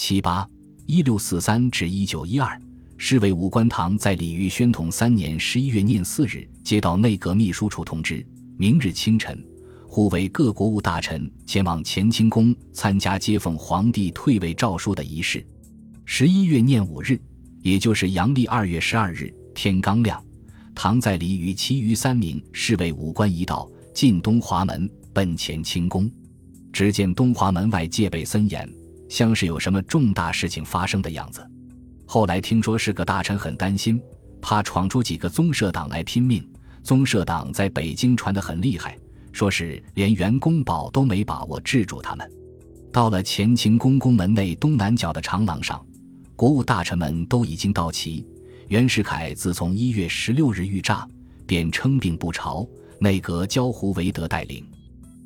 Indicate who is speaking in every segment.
Speaker 1: 七八一六四三至一九一二，侍卫武官唐在李煜宣统三年十一月廿四日接到内阁秘书处通知，明日清晨，互为各国务大臣前往乾清宫参加接奉皇帝退位诏书的仪式。十一月廿五日，也就是阳历二月十二日，天刚亮，唐在礼与其余三名侍卫武官一道进东华门，奔乾清宫。只见东华门外戒备森严，像是有什么重大事情发生的样子。后来听说是个大臣很担心，怕闯出几个宗社党来拼命。宗社党在北京传得很厉害，说是连袁公宝都没把握制住他们。到了乾清宫宫门内东南角的长廊上。国务大臣们都已经到齐。袁世凯自从一月十六日遇诈，便称病不朝。内阁交胡惟德带领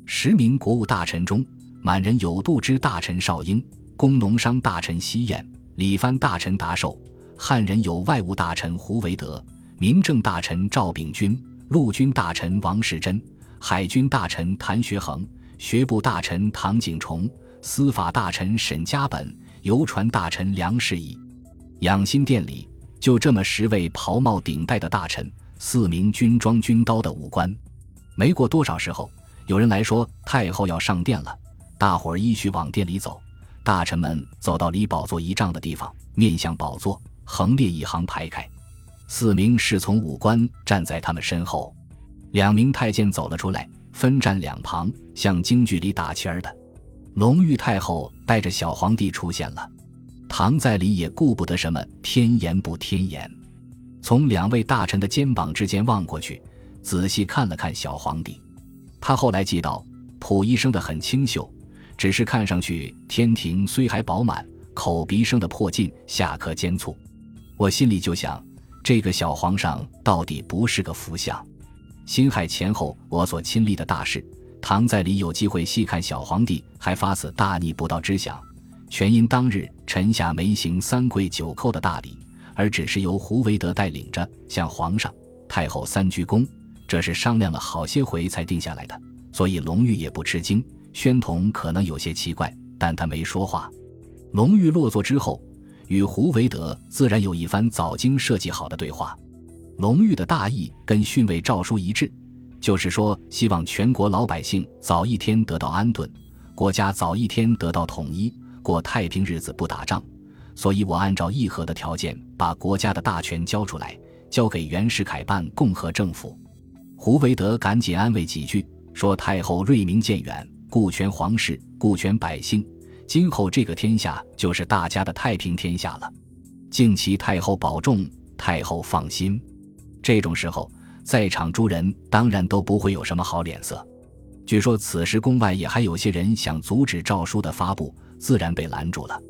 Speaker 1: 十名国务大臣中，满人有度支大臣邵英，工农商大臣西彦，礼藩大臣达寿，汉人有外务大臣胡惟德，民政大臣赵秉钧，陆军大臣王士珍，海军大臣谭学恒，学部大臣唐景崇，司法大臣沈家本。游船大臣梁士仪，养心殿里就这么十位袍帽顶戴的大臣，四名军装军刀的武官。没过多少时候，有人来说太后要上殿了，大伙儿依序往殿里走。大臣们走到离宝座一丈的地方，面向宝座，横列一行排开。四名侍从武官站在他们身后，两名太监走了出来，分站两旁，像京剧里打旗儿的。隆裕太后带着小皇帝出现了，唐在里也顾不得什么天颜不天颜，从两位大臣的肩膀之间望过去，仔细看了看小皇帝。他后来记到，溥仪生得很清秀，只是看上去天庭虽还饱满，口鼻生的破劲，下颌尖促。我心里就想，这个小皇上到底不是个福相。辛亥前后，我所亲历的大事。唐在里有机会细看小皇帝，还发此大逆不道之想，全因当日臣下没行三跪九叩的大礼，而只是由胡惟德带领着向皇上、太后三鞠躬，这是商量了好些回才定下来的。所以龙玉也不吃惊，宣统可能有些奇怪，但他没说话。隆裕落座之后，与胡惟德自然有一番早经设计好的对话。隆裕的大意跟训位诏书一致。就是说，希望全国老百姓早一天得到安顿，国家早一天得到统一，过太平日子，不打仗。所以我按照议和的条件，把国家的大权交出来，交给袁世凯办共和政府。胡惟德赶紧安慰几句，说：“太后睿明渐远，顾全皇室，顾全百姓，今后这个天下就是大家的太平天下了。敬祈太后保重，太后放心。”这种时候。在场诸人当然都不会有什么好脸色。据说此时宫外也还有些人想阻止诏书的发布，自然被拦住了。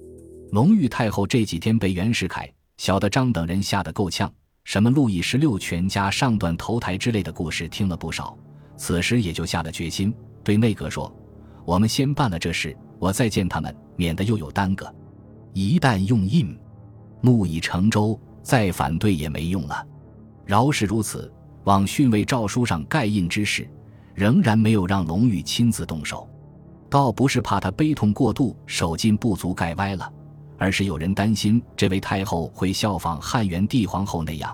Speaker 1: 隆裕太后这几天被袁世凯、小的张等人吓得够呛，什么路易十六全家上断头台之类的故事听了不少。此时也就下了决心，对内阁说：“我们先办了这事，我再见他们，免得又有耽搁。一旦用印，木已成舟，再反对也没用了。饶是如此。”往训位诏书上盖印之事，仍然没有让龙玉亲自动手，倒不是怕他悲痛过度，手劲不足盖歪了，而是有人担心这位太后会效仿汉元帝皇后那样，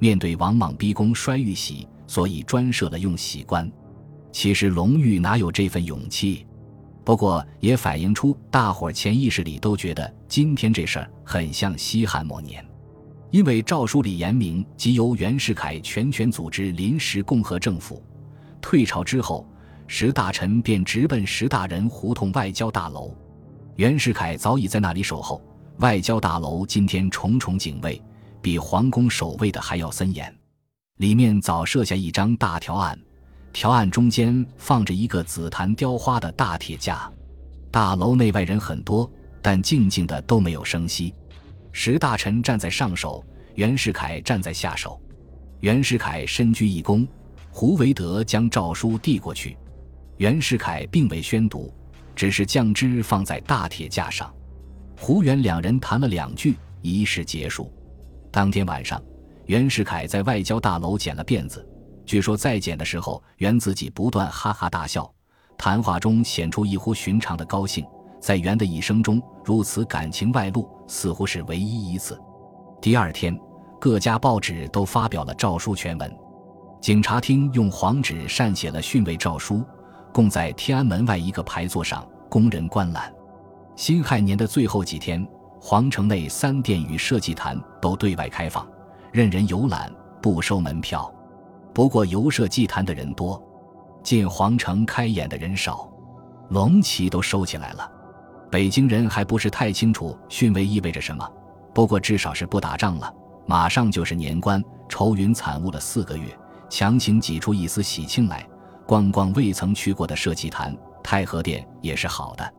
Speaker 1: 面对王莽逼宫摔玉玺，所以专设了用玺官。其实龙玉哪有这份勇气？不过也反映出大伙儿潜意识里都觉得今天这事儿很像西汉末年。因为诏书里言明，即由袁世凯全权组织临时共和政府。退朝之后，石大臣便直奔石大人胡同外交大楼。袁世凯早已在那里守候。外交大楼今天重重警卫，比皇宫守卫的还要森严。里面早设下一张大条案，条案中间放着一个紫檀雕花的大铁架。大楼内外人很多，但静静的都没有声息。石大臣站在上首，袁世凯站在下首。袁世凯深鞠一躬，胡惟德将诏书递过去。袁世凯并未宣读，只是将之放在大铁架上。胡袁两人谈了两句，仪式结束。当天晚上，袁世凯在外交大楼剪了辫子。据说在剪的时候，袁自己不断哈哈大笑，谈话中显出异乎寻常的高兴。在袁的一生中，如此感情外露，似乎是唯一一次。第二天，各家报纸都发表了诏书全文。警察厅用黄纸擅写了训慰诏书，供在天安门外一个牌座上供人观览。辛亥年的最后几天，皇城内三殿与社稷坛都对外开放，任人游览，不收门票。不过游社祭坛的人多，进皇城开眼的人少，龙旗都收起来了。北京人还不是太清楚训位意味着什么，不过至少是不打仗了，马上就是年关，愁云惨雾了四个月，强行挤出一丝喜庆来，逛逛未曾去过的社稷坛、太和殿也是好的。